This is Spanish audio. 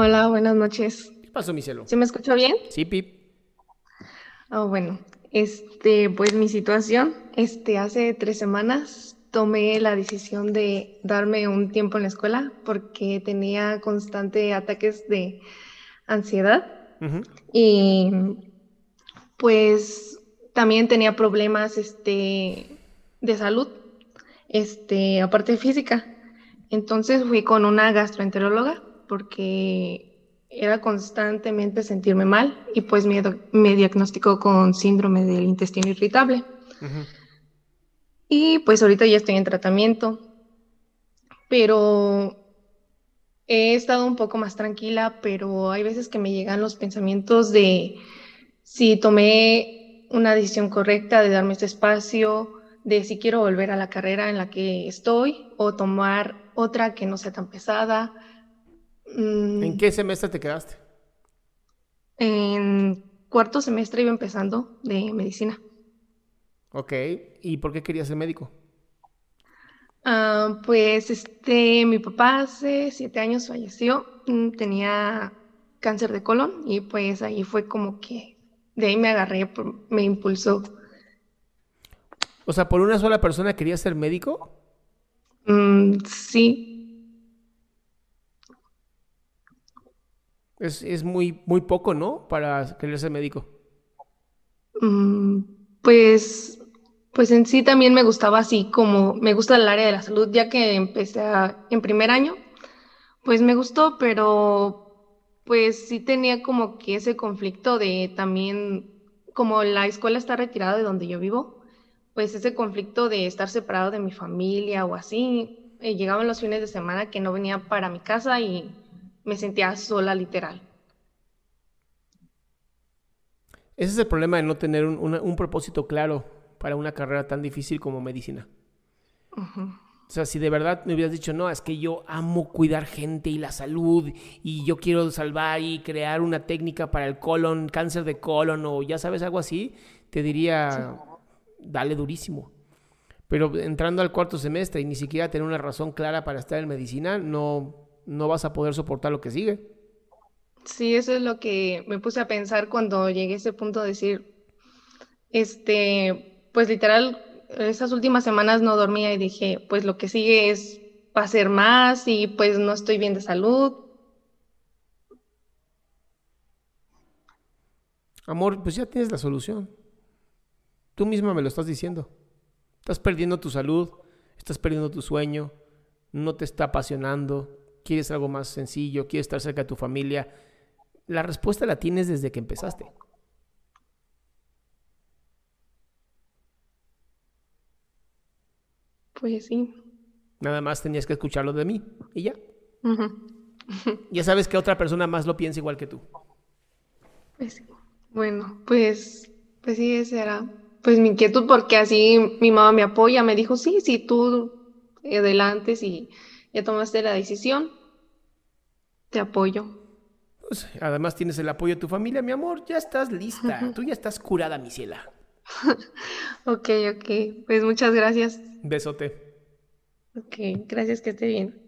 Hola, buenas noches. ¿Qué pasó, mi cielo? ¿Se me escuchó bien? Sí, Pip. Ah, bueno, este, pues mi situación, este, hace tres semanas tomé la decisión de darme un tiempo en la escuela porque tenía constante ataques de ansiedad y pues también tenía problemas, este, de salud, este, aparte física. Entonces fui con una gastroenteróloga porque era constantemente sentirme mal y pues me, me diagnosticó con síndrome del intestino irritable. Ujú. Y pues ahorita ya estoy en tratamiento, pero he estado un poco más tranquila, pero hay veces que me llegan los pensamientos de si tomé una decisión correcta de darme este espacio, de si quiero volver a la carrera en la que estoy o tomar otra que no sea tan pesada. Mm, ¿En qué semestre te quedaste? En cuarto semestre iba empezando de medicina. Ok. ¿Y por qué querías ser médico? Ah, pues este, mi papá hace siete años falleció, mm, tenía cáncer de colon y pues ahí fue como que de ahí me agarré, me impulsó. O sea, ¿por una sola persona querías ser médico? Mm, sí, Es, es muy, muy poco, ¿no? Para querer ser médico. mm, pues, pues en sí también me gustaba así como me gusta el área de la salud, ya que empecé en primer año, pues me gustó, pero pues sí tenía como que ese conflicto de también, como la escuela está retirada de donde yo vivo, pues ese conflicto de estar separado de mi familia o así. eh, llegaban los fines de semana que no venía para mi casa y me sentía sola literal. Ese es el problema de no tener un, un propósito claro para una carrera tan difícil como medicina. O sea, si de verdad me hubieras dicho, no, es que yo amo cuidar gente y la salud y yo quiero salvar y crear una técnica para el colon, cáncer de colon o ya sabes, algo así, te diría, dale durísimo. Pero entrando al cuarto semestre y ni siquiera tener una razón clara para estar en medicina, no, no vas a poder soportar lo que sigue. Sí, eso es lo que me puse a pensar cuando llegué a ese punto de decir, este, pues literal, esas últimas semanas no dormía y dije, pues lo que sigue es hacer más y pues no estoy bien de salud. Amor, pues ya tienes la solución. Tú misma me lo estás diciendo. Estás perdiendo tu salud, estás perdiendo tu sueño, no te está apasionando, quieres algo más sencillo, quieres estar cerca de tu familia. La respuesta la tienes desde que empezaste. Pues sí. Nada más tenías que escucharlo de mí y ya. Ya sabes que otra persona más lo piensa igual que tú. Pues sí. Bueno, pues, pues sí, esa era pues mi inquietud porque así mi mamá me apoya, me dijo, sí, sí, tú adelante, si ya tomaste la decisión, te apoyo. Pues, además tienes el apoyo de tu familia, mi amor. Ya estás lista. Tú ya estás curada, mi ciela. ok, ok. Pues muchas gracias. Besote. Ok, gracias, que esté bien.